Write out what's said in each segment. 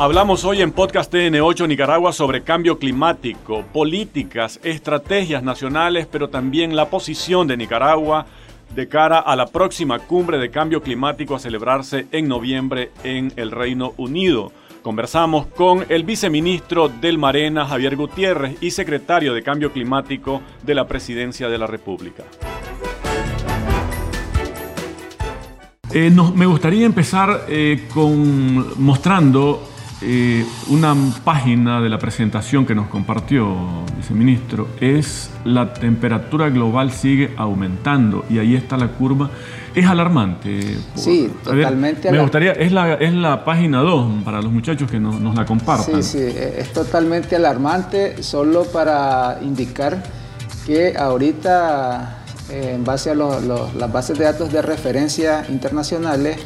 Hablamos hoy en Podcast TN8 Nicaragua sobre cambio climático, políticas, estrategias nacionales, pero también la posición de Nicaragua de cara a la próxima cumbre de cambio climático a celebrarse en noviembre en el Reino Unido. Conversamos con el viceministro del Marena, Javier Gutiérrez, y secretario de Cambio Climático de la Presidencia de la República. Eh, me gustaría empezar eh, con mostrando eh, una página de la presentación que nos compartió, viceministro, es la temperatura global sigue aumentando y ahí está la curva. Es alarmante. Sí, totalmente. me gustaría, es la, es la página 2 para los muchachos que nos, la compartan. Sí, sí, es totalmente alarmante, solo para indicar que ahorita, eh, en base a las bases de datos de referencia internacionales,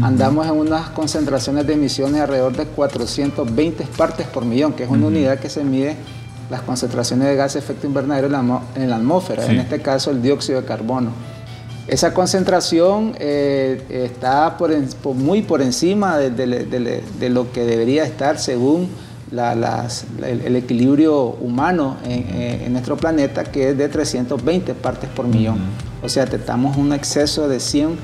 andamos en unas concentraciones de emisiones alrededor de 420 partes por millón, que es una unidad que se mide las concentraciones de gas de efecto invernadero en la, atmósfera, en este caso el dióxido de carbono. Esa concentración eh, está muy por encima de, lo que debería estar según el, equilibrio humano en, nuestro planeta, que es de 320 partes por millón. O sea, estamos un exceso de 100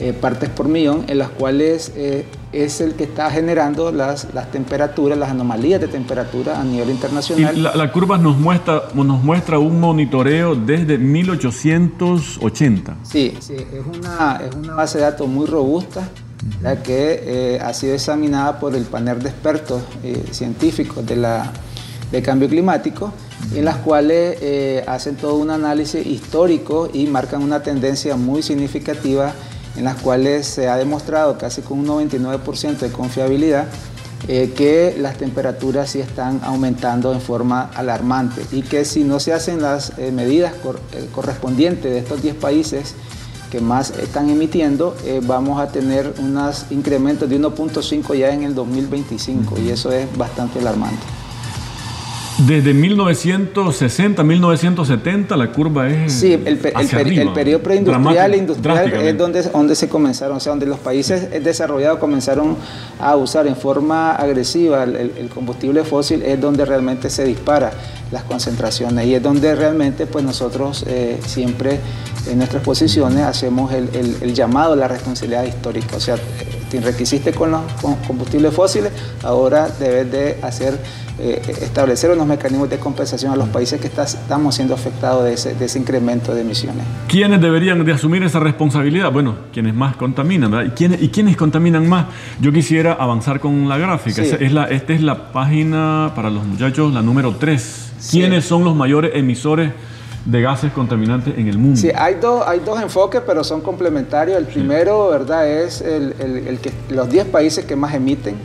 eh, partes por millón, en las cuales eh, es el que está generando las, las temperaturas, las anomalías de temperatura a nivel internacional. Y la, curva nos muestra, nos muestra un monitoreo desde 1880. Sí, sí es, una, es una base de datos muy robusta, la que eh, ha sido examinada por el panel de expertos científicos de la, de cambio climático, en las cuales hacen todo un análisis histórico y marcan una tendencia muy significativa en las cuales se ha demostrado casi con un 99% de confiabilidad eh, que las temperaturas sí están aumentando en forma alarmante y que si no se hacen las eh, medidas eh, correspondientes de estos 10 países que más están emitiendo, vamos a tener unos incrementos de 1.5 ya en el 2025 y eso es bastante alarmante. Desde 1960, 1970 la curva es. Sí, el, periodo preindustrial e industrial es donde, donde se comenzaron, o sea, donde los países desarrollados comenzaron a usar en forma agresiva el, combustible fósil, es donde realmente se dispara las concentraciones y es donde realmente pues nosotros eh, siempre en nuestras posiciones hacemos el, llamado a la responsabilidad histórica. O sea, te enriqueciste con los combustibles fósiles, ahora debes de hacer eh, establecer unos mecanismos de compensación a los países que estamos siendo afectados de ese, incremento de emisiones. ¿Quiénes deberían de asumir esa responsabilidad? Bueno, quienes más contaminan, ¿verdad? ¿Y quiénes, y contaminan más? Yo quisiera avanzar con la gráfica. Es la, esta es la página para los muchachos, la número 3. ¿Quiénes son los mayores emisores? De gases contaminantes en el mundo. Sí, hay dos, hay dos enfoques, pero son complementarios. El primero, ¿verdad?, es el, el, que, los 10 países que más emiten,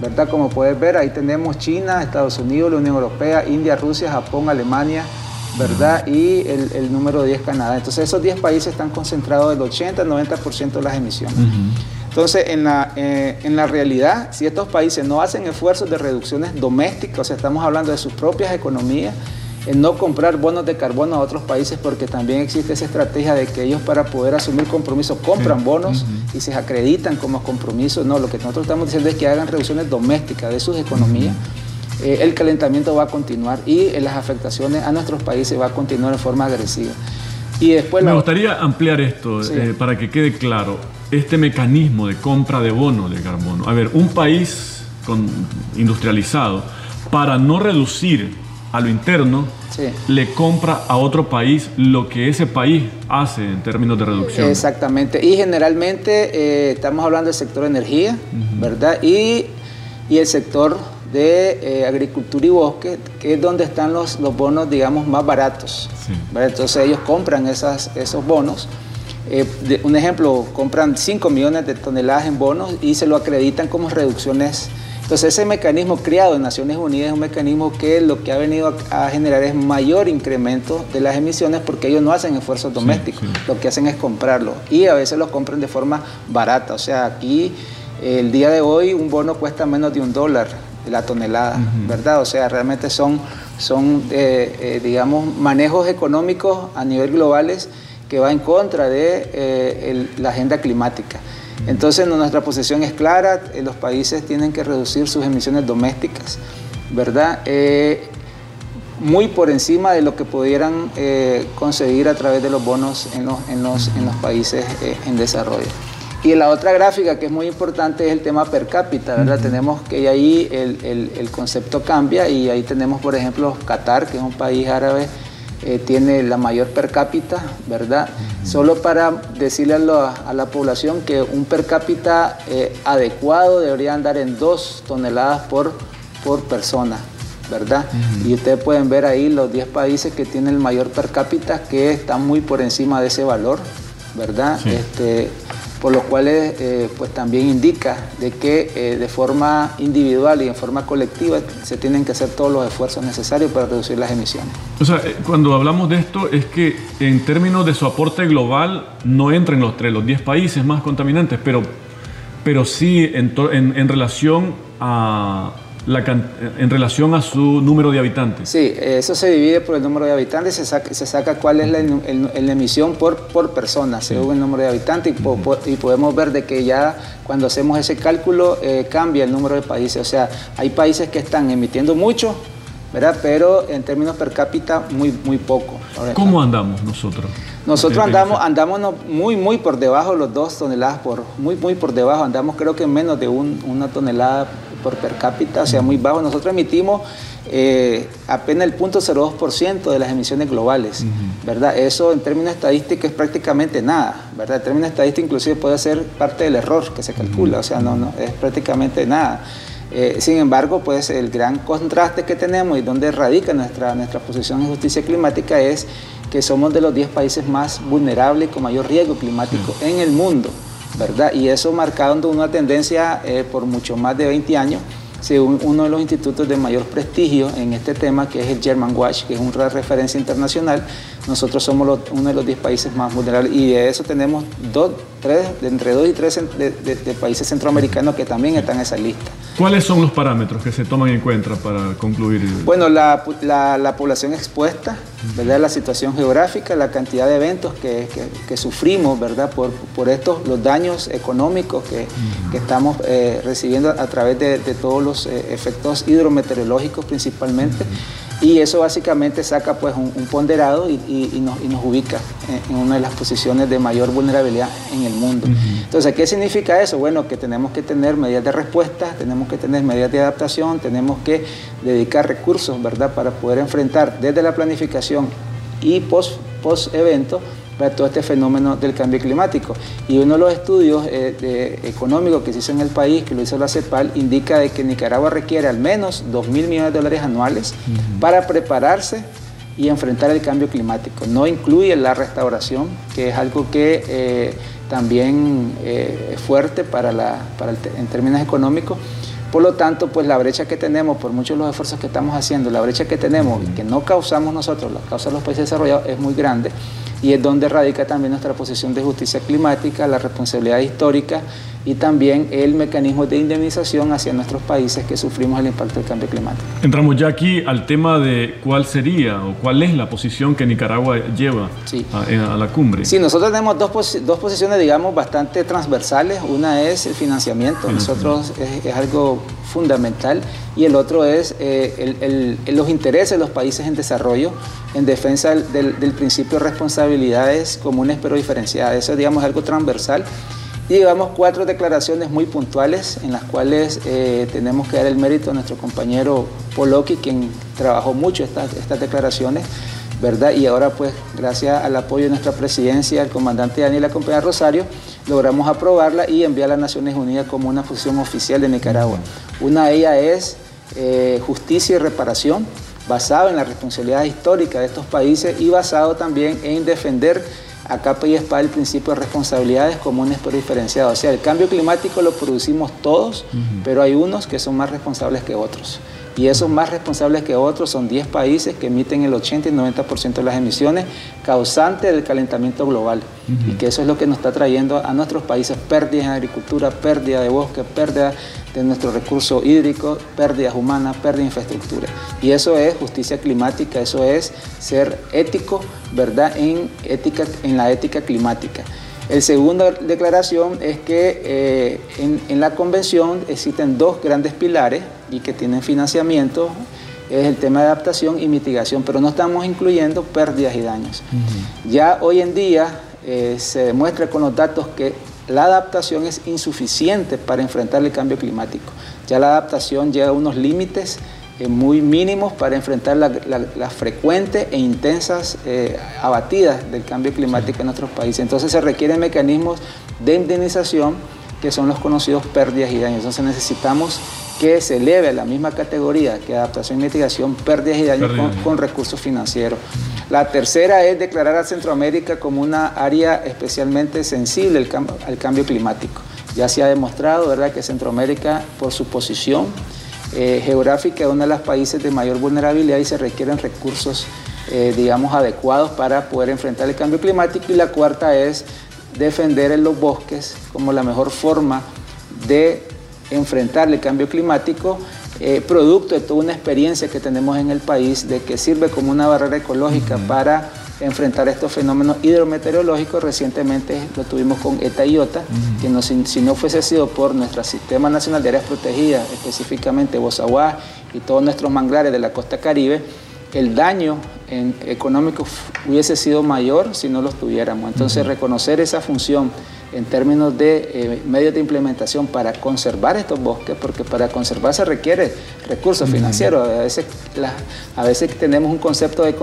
¿verdad? Como puedes ver, ahí tenemos China, Estados Unidos, la Unión Europea, India, Rusia, Japón, Alemania, ¿verdad? Y el, número 10, Canadá. Entonces, esos 10 países están concentrados del 80 al 90% de las emisiones. Entonces, en la, eh, en la realidad, si estos países no hacen esfuerzos de reducciones domésticas, o sea, estamos hablando de sus propias economías, en no comprar bonos de carbono a otros países porque también existe esa estrategia de que ellos para poder asumir compromisos compran bonos y se acreditan como compromisos. No, lo que nosotros estamos diciendo es que hagan reducciones domésticas de sus economías. Eh, el calentamiento va a continuar y las afectaciones a nuestros países va a continuar en forma agresiva. Y después Me gustaría ampliar esto eh, para que quede claro. Este mecanismo de compra de bonos de carbono. A ver, un país con, industrializado, para no reducir a lo interno, le compra a otro país lo que ese país hace en términos de reducción. Exactamente. Y generalmente eh, estamos hablando del sector de energía, ¿verdad? Y, el sector de eh, agricultura y bosque, que es donde están los, los bonos, digamos, más baratos. Entonces ellos compran esas, esos bonos. Eh, un ejemplo, compran 5 millones de toneladas en bonos y se lo acreditan como reducciones entonces ese mecanismo creado en Naciones Unidas es un mecanismo que lo que ha venido a, generar es mayor incremento de las emisiones porque ellos no hacen esfuerzos domésticos, lo que hacen es comprarlo y a veces lo compran de forma barata. O sea, aquí el día de hoy un bono cuesta menos de un dólar de la tonelada, ¿verdad? O sea, realmente son, son eh, eh, digamos, manejos económicos a nivel globales que va en contra de eh, la agenda climática. Entonces nuestra posición es clara, eh, los países tienen que reducir sus emisiones domésticas, ¿verdad? Eh, muy por encima de lo que pudieran eh, conseguir a través de los bonos en los, en los, en los países en desarrollo. Y la otra gráfica que es muy importante es el tema per cápita, ¿verdad? Tenemos que ahí el, el, el, concepto cambia y ahí tenemos, por ejemplo, Qatar, que es un país árabe, eh, tiene la mayor per cápita, ¿verdad? Solo para decirle a la, a la, población que un per cápita eh, adecuado debería andar en dos toneladas por, por persona, ¿verdad? Y ustedes pueden ver ahí los 10 países que tienen el mayor per cápita que están muy por encima de ese valor, ¿verdad? Este, por lo cual eh, pues también indica de que eh, de forma individual y en forma colectiva se tienen que hacer todos los esfuerzos necesarios para reducir las emisiones. O sea, eh, cuando hablamos de esto es que en términos de su aporte global no entran los tres, los 10 países más contaminantes, pero, pero sí en, en, en relación a, la, en relación a su número de habitantes. Sí, eso se divide por el número de habitantes, se saca, se saca cuál es la, el, emisión por, por persona, según sí. el número de habitantes, y, po, y, podemos ver de que ya cuando hacemos ese cálculo eh, cambia el número de países. O sea, hay países que están emitiendo mucho, ¿verdad? pero en términos per cápita muy, muy poco. ¿Cómo andamos nosotros? Nosotros andamos, andamos muy, muy por debajo, los dos toneladas por, muy, muy por debajo, andamos creo que menos de un, una tonelada por per cápita, o sea, muy bajo. Nosotros emitimos eh, apenas el 0.02% de las emisiones globales, uh -huh. ¿verdad? Eso en términos estadísticos es prácticamente nada, ¿verdad? En términos estadísticos inclusive puede ser parte del error que se calcula, uh -huh. o sea, no, no, es prácticamente nada. Eh, sin embargo, pues el gran contraste que tenemos y donde radica nuestra, nuestra posición en justicia climática es que somos de los 10 países más vulnerables con mayor riesgo climático en el mundo. Y eso marcando una tendencia eh, por mucho más de 20 años, según uno de los institutos de mayor prestigio en este tema, que es el German Watch, que es una referencia internacional, nosotros somos uno de los 10 países más vulnerables. Y de eso tenemos dos, tres, entre 2 y 3 de, de, de, países centroamericanos que también están en esa lista. ¿Cuáles son los parámetros que se toman en cuenta para concluir? Bueno, la, la, la población expuesta, ¿verdad? la situación geográfica, la cantidad de eventos que, que, sufrimos ¿verdad? Por, por, estos, los daños económicos que, que estamos eh, recibiendo a través de, de todos los eh, efectos hidrometeorológicos principalmente. Y eso básicamente saca pues un, un ponderado y, y, y, nos, y, nos, ubica en, en, una de las posiciones de mayor vulnerabilidad en el mundo. Uh -huh. Entonces, ¿qué significa eso? Bueno, que tenemos que tener medidas de respuesta, tenemos que tener medidas de adaptación, tenemos que dedicar recursos, ¿verdad?, para poder enfrentar desde la planificación y post, post evento para todo este fenómeno del cambio climático. Y uno de los estudios eh, de, económicos que se hizo en el país, que lo hizo la CEPAL, indica de que Nicaragua requiere al menos 2 mil millones de dólares anuales uh -huh. para prepararse y enfrentar el cambio climático. No incluye la restauración, que es algo que eh, también eh, es fuerte para la, para el, en términos económicos. Por lo tanto, pues la brecha que tenemos, por muchos de los esfuerzos que estamos haciendo, la brecha que tenemos y que no causamos nosotros, la causa los países desarrollados, es muy grande y es donde radica también nuestra posición de justicia climática, la responsabilidad histórica y también el mecanismo de indemnización hacia nuestros países que sufrimos el impacto del cambio climático. Entramos ya aquí al tema de cuál sería o cuál es la posición que Nicaragua lleva sí. a, a, la cumbre. Sí, nosotros tenemos dos, pos dos, posiciones, digamos, bastante transversales. Una es el financiamiento, nosotros es, es algo fundamental, y el otro es eh, el, el, los intereses de los países en desarrollo en defensa del, del principio de responsabilidades comunes pero diferenciadas. Eso, digamos, es algo transversal. Y llevamos cuatro declaraciones muy puntuales en las cuales eh, tenemos que dar el mérito a nuestro compañero Poloki, quien trabajó mucho estas, estas declaraciones, ¿verdad? Y ahora, pues, gracias al apoyo de nuestra presidencia, el comandante Daniel Acompaña Rosario, logramos aprobarla y enviarla a Naciones Unidas como una posición oficial de Nicaragua. Una de ellas es eh, justicia y reparación, basado en la responsabilidad histórica de estos países y basado también en defender a capa y espada el principio de responsabilidades comunes pero diferenciadas. O sea, el cambio climático lo producimos todos, uh -huh. pero hay unos que son más responsables que otros. Y esos más responsables que otros son 10 países que emiten el 80 y 90% de las emisiones causantes del calentamiento global. Uh -huh. Y que eso es lo que nos está trayendo a nuestros países pérdidas en agricultura, pérdida de bosque, pérdida de nuestros recursos hídricos, pérdidas humanas, pérdida de infraestructura. Y eso es justicia climática, eso es ser ético, ¿verdad? En, ética, en la ética climática. El segunda declaración es que eh, en, la convención existen dos grandes pilares y que tienen financiamiento, es el tema de adaptación y mitigación, pero no estamos incluyendo pérdidas y daños. Ya hoy en día eh, se demuestra con los datos que la adaptación es insuficiente para enfrentar el cambio climático. Ya la adaptación llega a unos límites muy mínimos para enfrentar las frecuentes e intensas eh, abatidas del cambio climático en nuestros países. Entonces se requieren mecanismos de indemnización que son los conocidos pérdidas y daños. Entonces necesitamos que se eleve a la misma categoría que adaptación y mitigación, pérdidas y daños con, recursos financieros. La tercera es declarar a Centroamérica como una área especialmente sensible al, al cambio climático. Ya se ha demostrado ¿verdad? que Centroamérica, por su posición, eh, geográfica es uno de los países de mayor vulnerabilidad y se requieren recursos, eh, digamos, adecuados para poder enfrentar el cambio climático. Y la cuarta es defender en los bosques como la mejor forma de enfrentar el cambio climático, eh, producto de toda una experiencia que tenemos en el país, de que sirve como una barrera ecológica para enfrentar estos fenómenos hidrometeorológicos. Recientemente lo tuvimos con ETA y OTA, que no, si, no fuese sido por nuestro Sistema Nacional de Áreas Protegidas, específicamente Bozaguá y todos nuestros manglares de la costa caribe, el daño económico hubiese sido mayor si no los tuviéramos. Entonces, reconocer esa función en términos de eh, medios de implementación para conservar estos bosques, porque para conservar se requiere recursos financieros. A veces, a veces tenemos un concepto de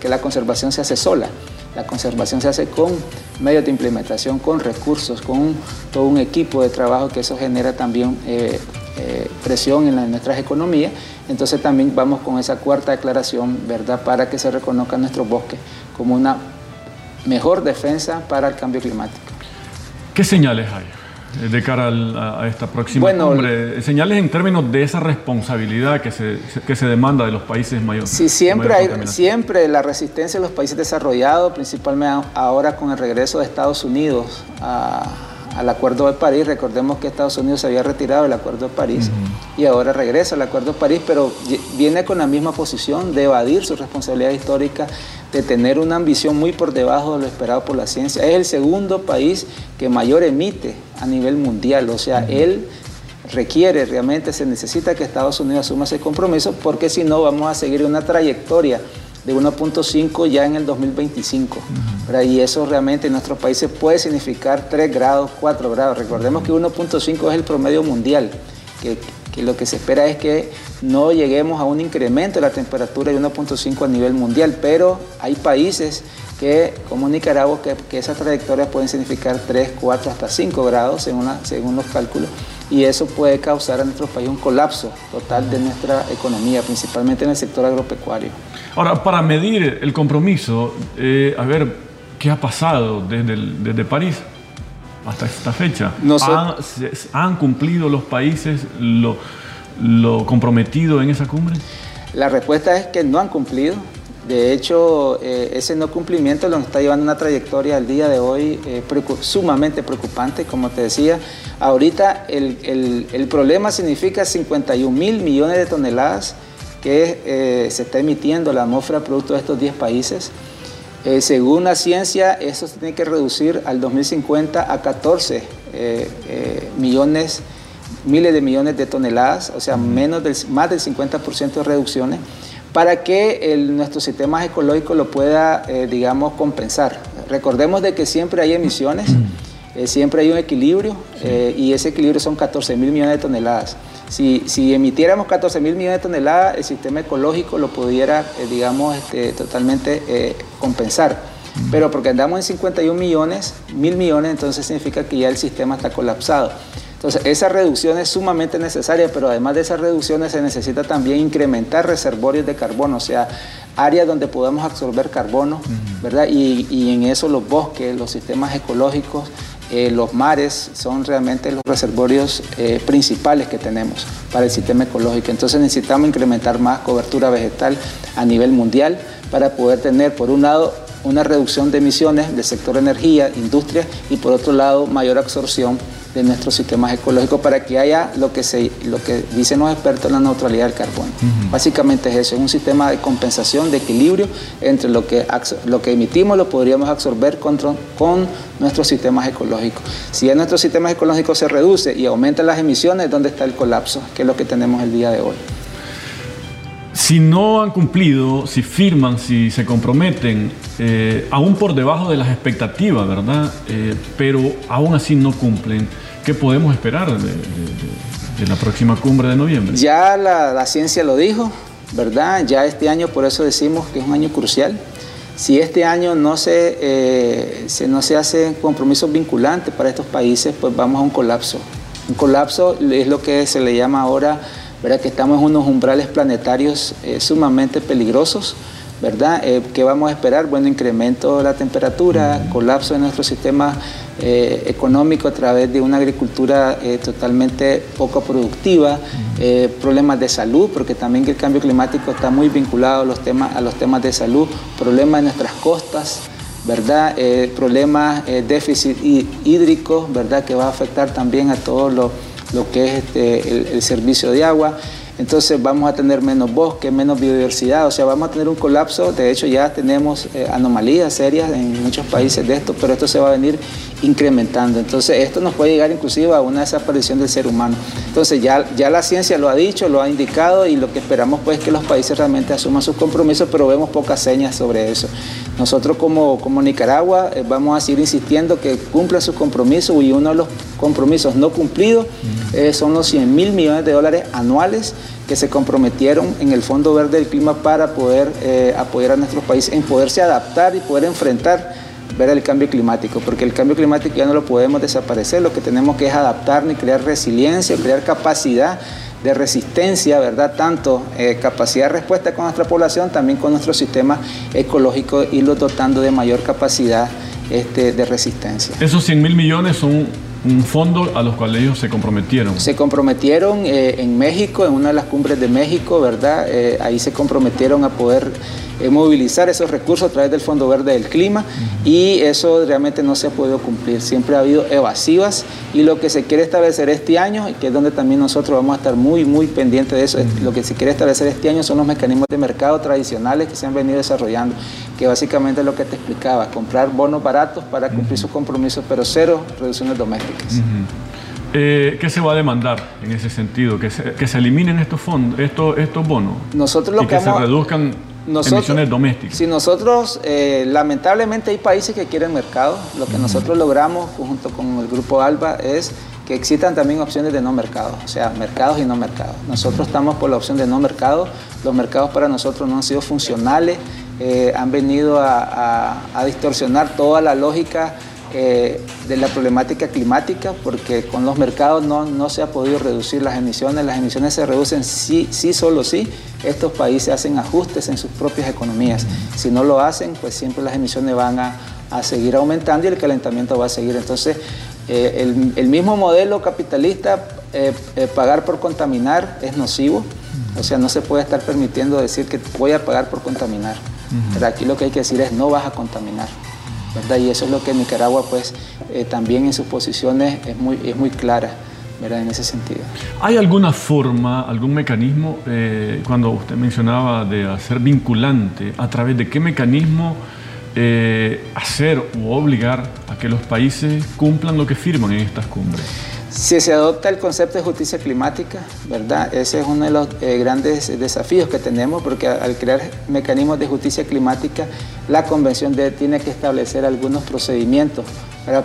que la conservación se hace sola. La conservación se hace con medios de implementación, con recursos, con todo un equipo de trabajo que eso genera también eh, eh, presión en, nuestras economías. Entonces también vamos con esa cuarta declaración, ¿verdad?, para que se reconozcan nuestros bosques como una mejor defensa para el cambio climático. ¿Qué señales hay de cara a esta próxima cumbre? Señales en términos de esa responsabilidad que se, que se demanda de los países mayores. Sí, siempre, hay, siempre la resistencia de los países desarrollados, principalmente ahora con el regreso de Estados Unidos a al Acuerdo de París. Recordemos que Estados Unidos se había retirado del Acuerdo de París y ahora regresa al Acuerdo de París, pero viene con la misma posición de evadir su responsabilidad histórica, de tener una ambición muy por debajo de lo esperado por la ciencia. Es el segundo país que mayor emite a nivel mundial, o sea, él requiere realmente, se necesita que Estados Unidos asuma ese compromiso porque si no vamos a seguir una trayectoria de 1.5 ya en el 2025. Y eso realmente en nuestros países puede significar 3 grados, 4 grados. Recordemos que 1.5 es el promedio mundial, que, lo que se espera es que no lleguemos a un incremento de la temperatura de 1.5 a nivel mundial, pero hay países que, como Nicaragua, que, que esas trayectorias pueden significar 3, 4, hasta 5 grados según, según los cálculos y eso puede causar a nuestro país un colapso total de nuestra economía, principalmente en el sector agropecuario. Ahora, para medir el compromiso, eh, a ver, ¿qué ha pasado desde, desde París hasta esta fecha? ¿Han, cumplido los países lo, lo comprometido en esa cumbre? La respuesta es que no han cumplido. De hecho, eh, ese no cumplimiento nos está llevando una trayectoria al día de hoy eh, sumamente preocupante, como te decía. Ahorita el, problema significa 51 mil millones de toneladas que eh, se está emitiendo la atmósfera producto de estos 10 países. según la ciencia, eso se tiene que reducir al 2050 a 14 millones, miles de millones de toneladas, o sea, menos del, más del 50% de reducciones para que nuestro sistema ecológico lo pueda, eh, digamos, compensar. Recordemos de que siempre hay emisiones, eh, siempre hay un equilibrio eh, y ese equilibrio son 14 mil millones de toneladas. Si, si emitiéramos 14 mil millones de toneladas, el sistema ecológico lo pudiera, digamos, este, totalmente compensar. Pero porque andamos en 51 millones, mil millones, entonces significa que ya el sistema está colapsado. Entonces, esa reducción es sumamente necesaria, pero además de esas reducciones se necesita también incrementar reservorios de carbono, o sea, áreas donde podamos absorber carbono, ¿verdad? Y, en eso los bosques, los sistemas ecológicos, eh, los mares son realmente los reservorios eh, principales que tenemos para el sistema ecológico. Entonces necesitamos incrementar más cobertura vegetal a nivel mundial para poder tener, por un lado, una reducción de emisiones del sector energía, industria y por otro lado, mayor absorción de nuestros sistemas ecológicos para que haya lo que, se, lo que dicen los expertos, la neutralidad del carbono. Básicamente es eso, es un sistema de compensación, de equilibrio entre lo que, lo que emitimos, lo podríamos absorber con, con nuestros sistemas ecológicos. Si en nuestros sistemas ecológicos se reduce y aumentan las emisiones, ¿dónde está el colapso? Que es lo que tenemos el día de hoy. Si no han cumplido, si firman, si se comprometen, eh, aún por debajo de las expectativas, ¿verdad? Eh, pero aún así no cumplen, ¿qué podemos esperar de, la próxima cumbre de noviembre? Ya la, ciencia lo dijo, ¿verdad? Ya este año, por eso decimos que es un año crucial. Si este año no se, eh, se, no se hacen compromisos vinculantes para estos países, pues vamos a un colapso. Un colapso es lo que se le llama ahora ¿verdad? que estamos en unos umbrales planetarios eh, sumamente peligrosos. ¿verdad? Eh, ¿Qué vamos a esperar? Bueno, incremento de la temperatura, colapso de nuestro sistema eh, económico a través de una agricultura totalmente poco productiva, problemas de salud, porque también el cambio climático está muy vinculado a los temas, a los temas de salud, problemas en nuestras costas, ¿verdad? problemas, déficit hídrico, ¿verdad? Que va a afectar también a todos los lo que es este, el, servicio de agua. Entonces vamos a tener menos bosque, menos biodiversidad, o sea, vamos a tener un colapso. De hecho, ya tenemos eh, anomalías serias en muchos países de esto, pero esto se va a venir incrementando. Entonces, esto nos puede llegar inclusive a una desaparición del ser humano. Entonces, ya, ya la ciencia lo ha dicho, lo ha indicado y lo que esperamos pues es que los países realmente asuman sus compromisos, pero vemos pocas señas sobre eso. Nosotros como, como Nicaragua eh, vamos a seguir insistiendo que cumplan sus compromisos y uno de los compromisos no cumplidos eh, son los 100 mil millones de dólares anuales que se comprometieron en el Fondo Verde del Clima para poder eh, apoyar a nuestros países en poderse adaptar y poder enfrentar ver el cambio climático, porque el cambio climático ya no lo podemos desaparecer, lo que tenemos que es adaptarnos y crear resiliencia, crear capacidad de resistencia, ¿verdad? Tanto eh, capacidad de respuesta con nuestra población, también con nuestro sistema ecológico, irlo dotando de mayor capacidad este, de resistencia. Esos 100 mil millones son un fondo a los cuales ellos se comprometieron. Se comprometieron eh, en México, en una de las cumbres de México, ¿verdad? Eh, ahí se comprometieron a poder eh, movilizar esos recursos a través del Fondo Verde del Clima y eso realmente no se ha podido cumplir. Siempre ha habido evasivas y lo que se quiere establecer este año, y que es donde también nosotros vamos a estar muy, muy pendientes de eso, lo que se quiere establecer este año son los mecanismos de mercado tradicionales que se han venido desarrollando, que básicamente es lo que te explicaba, comprar bonos baratos para cumplir sus compromisos, pero cero reducciones domésticas. Eh, ¿Qué se va a demandar en ese sentido? Que se, que se eliminen estos fondos, estos, estos bonos. Nosotros lo y que, se reduzcan emisiones domésticas. Si nosotros, eh, lamentablemente hay países que quieren mercado, lo que nosotros logramos junto con el grupo ALBA es que existan también opciones de no mercado, o sea, mercados y no mercados. Nosotros estamos por la opción de no mercado, los mercados para nosotros no han sido funcionales, eh, han venido a, a distorsionar toda la lógica eh, de la problemática climática, porque con los mercados no, no, se ha podido reducir las emisiones, las emisiones se reducen sí, sí, solo sí, estos países hacen ajustes en sus propias economías. Si no lo hacen, pues siempre las emisiones van a, a seguir aumentando y el calentamiento va a seguir. Entonces, eh, el, el, mismo modelo capitalista, eh, pagar por contaminar, es nocivo. O sea, no se puede estar permitiendo decir que voy a pagar por contaminar. Pero aquí lo que hay que decir es no vas a contaminar. Y eso es lo que Nicaragua pues eh, también en sus posiciones es muy, es muy clara. ¿verdad? en ese sentido. ¿Hay alguna forma, algún mecanismo, eh, cuando usted mencionaba de hacer vinculante, a través de qué mecanismo eh, hacer o obligar a que los países cumplan lo que firman en estas cumbres? Si se adopta el concepto de justicia climática, ¿verdad? Ese es uno de los eh, grandes desafíos que tenemos porque al crear mecanismos de justicia climática, la convención tiene que establecer algunos procedimientos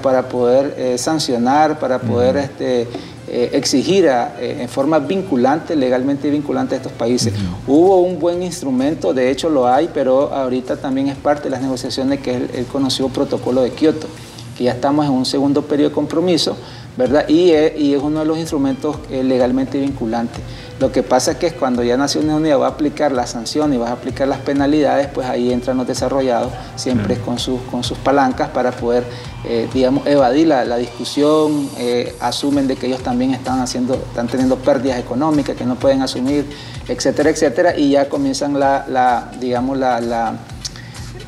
para poder eh, sancionar, para poder este, eh, exigir en forma vinculante, legalmente vinculante a estos países. Hubo un buen instrumento, de hecho lo hay, pero ahorita también es parte de las negociaciones que es el conocido protocolo de Kioto, que ya estamos en un segundo periodo de compromiso ¿verdad? Y es, y es uno de los instrumentos eh, legalmente vinculantes. Lo que pasa es que cuando ya Naciones Unidas va a aplicar la sanción y va a aplicar las penalidades, pues ahí entran los desarrollados, siempre con, sus, con sus palancas para poder, eh, digamos, evadir la, discusión, eh, asumen de que ellos también están, haciendo, están teniendo pérdidas económicas que no pueden asumir, etcétera, etcétera, y ya comienzan la, la digamos, la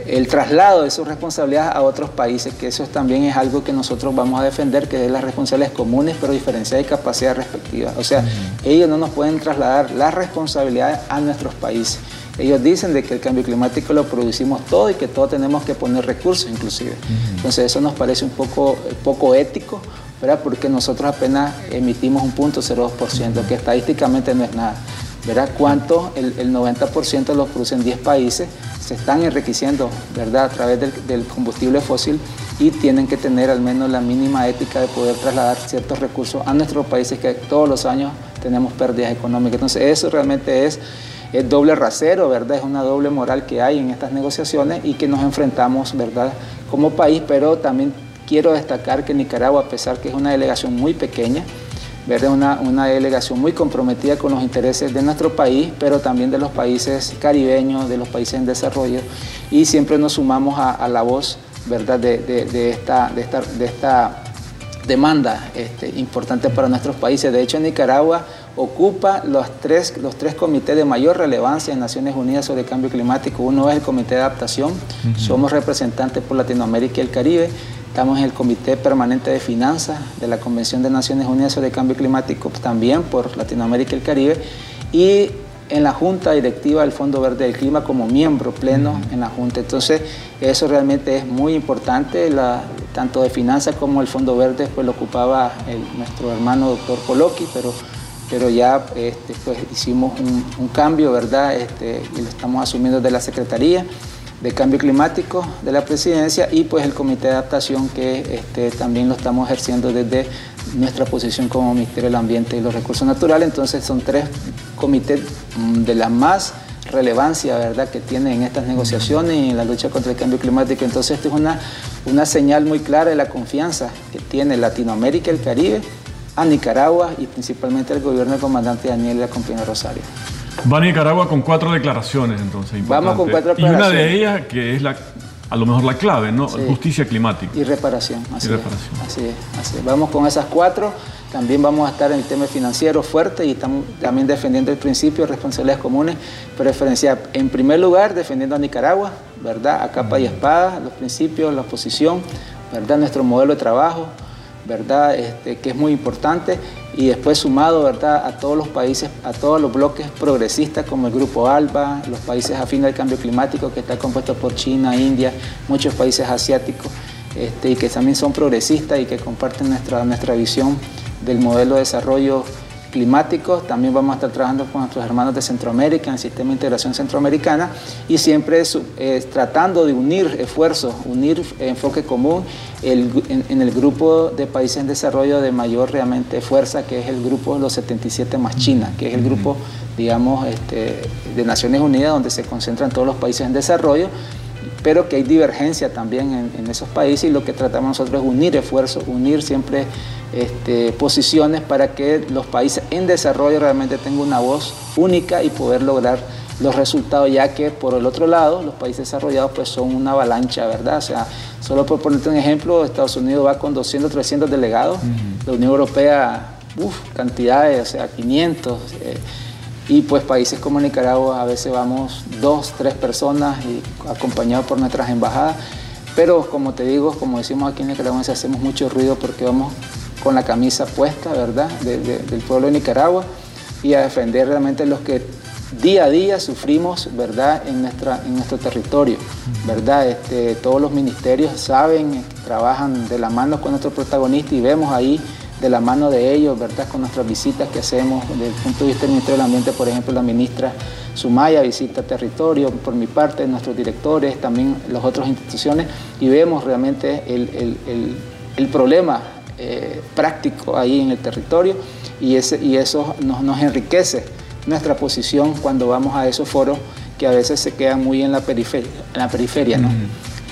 el traslado de sus responsabilidades a otros países, que eso también es algo que nosotros vamos a defender, que es las responsabilidades comunes, pero diferenciadas y capacidades respectivas. O sea, ellos no nos pueden trasladar las responsabilidades a nuestros países. Ellos dicen de que el cambio climático lo producimos todo y que todos tenemos que poner recursos inclusive. Entonces eso nos parece un poco, poco ético, ¿verdad? porque nosotros apenas emitimos un punto 0,2%, que estadísticamente no es nada. ¿Verdad? ¿Cuánto? El, 90% lo producen 10 países, se están enriqueciendo ¿verdad? a través del, combustible fósil y tienen que tener al menos la mínima ética de poder trasladar ciertos recursos a nuestros países que todos los años tenemos pérdidas económicas. Entonces eso realmente es es doble rasero, ¿verdad? Es una doble moral que hay en estas negociaciones y que nos enfrentamos, ¿verdad? Como país, pero también quiero destacar que Nicaragua, a pesar que es una delegación muy pequeña, ¿verdad? Una, una delegación muy comprometida con los intereses de nuestro país, pero también de los países caribeños, de los países en desarrollo, y siempre nos sumamos a, la voz, ¿verdad? De, de, esta, de, esta, de esta demanda este, importante para nuestros países. De hecho, Nicaragua ocupa los tres, los tres comités de mayor relevancia en Naciones Unidas sobre el cambio climático. Uno es el Comité de Adaptación, somos representantes por Latinoamérica y el Caribe. Estamos en el Comité Permanente de Finanzas de la Convención de Naciones Unidas sobre Cambio Climático, también por Latinoamérica y el Caribe. Y en la Junta Directiva del Fondo Verde del Clima como miembro pleno en la Junta. Entonces, eso realmente es muy importante, tanto de finanzas como el Fondo Verde, pues lo ocupaba nuestro hermano doctor Coloqui, pero pero ya este, pues, hicimos un, cambio, ¿verdad? Este, y lo estamos asumiendo de la Secretaría de Cambio Climático de la Presidencia y pues el Comité de Adaptación que este, también lo estamos ejerciendo desde nuestra posición como Ministerio del Ambiente y los Recursos Naturales. Entonces son tres comités mm, de la más relevancia ¿verdad? que tienen en estas negociaciones y en la lucha contra el cambio climático. Entonces esto es una, una señal muy clara de la confianza que tiene Latinoamérica y el Caribe a Nicaragua y principalmente al gobierno del comandante Daniel de la Rosario. Va a Nicaragua con cuatro declaraciones entonces. Vamos con cuatro declaraciones. Y una de ellas que es la, a lo mejor la clave, ¿no? Justicia climática. Y reparación. Así y reparación. Así es, así Vamos con esas cuatro. También vamos a estar en el tema financiero fuerte y estamos también defendiendo el principio de responsabilidades comunes, preferencial. En primer lugar, defendiendo a Nicaragua, ¿verdad? A capa y espada, los principios, la oposición, ¿verdad? Nuestro modelo de trabajo, ¿verdad? Este, que es muy importante y después sumado, ¿verdad? A todos los países, a todos los bloques progresistas como el Grupo ALBA, los países afines al cambio climático que está compuesto por China, India, muchos países asiáticos este, y que también son progresistas y que comparten nuestra, nuestra visión del modelo de desarrollo climáticos, también vamos a estar trabajando con nuestros hermanos de Centroamérica en el Sistema de Integración Centroamericana y siempre tratando de unir esfuerzos, unir enfoque común en, el grupo de países en desarrollo de mayor realmente fuerza, que es el grupo de los 77 más China, que es el grupo, digamos, este, de Naciones Unidas donde se concentran todos los países en desarrollo pero que hay divergencia también en, en, esos países y lo que tratamos nosotros es unir esfuerzos, unir siempre este, posiciones para que los países en desarrollo realmente tengan una voz única y poder lograr los resultados, ya que por el otro lado los países desarrollados pues son una avalancha, ¿verdad? O sea, solo por ponerte un ejemplo, Estados Unidos va con 200, 300 delegados, la Unión Europea, uff, cantidades, o sea, 500. Eh, y pues países como Nicaragua a veces vamos dos, tres personas acompañados por nuestras embajadas. Pero como te digo, como decimos aquí en Nicaragua, hacemos mucho ruido porque vamos con la camisa puesta, ¿verdad?, del pueblo de Nicaragua y a defender realmente los que día a día sufrimos, ¿verdad?, en, nuestra, en nuestro territorio, ¿verdad? Este, todos los ministerios saben, trabajan de la mano con nuestros protagonistas y vemos ahí de la mano de ellos, ¿verdad?, con nuestras visitas que hacemos desde el punto de vista del Ministerio del Ambiente, por ejemplo, la ministra Sumaya visita territorio, por mi parte, nuestros directores, también las otras instituciones, y vemos realmente el, el, el, problema eh, práctico ahí en el territorio y, ese, y eso nos, nos, enriquece nuestra posición cuando vamos a esos foros que a veces se quedan muy en la periferia, en la periferia ¿no?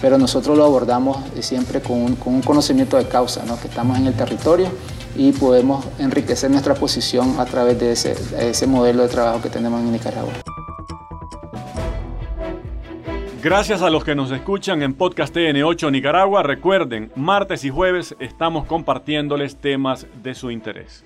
Pero nosotros lo abordamos siempre con un, con un conocimiento de causa, ¿no? que estamos en el territorio y podemos enriquecer nuestra posición a través de ese modelo de trabajo que tenemos en Nicaragua. Gracias a los que nos escuchan en Podcast TN8 Nicaragua. Recuerden, martes y jueves estamos compartiéndoles temas de su interés.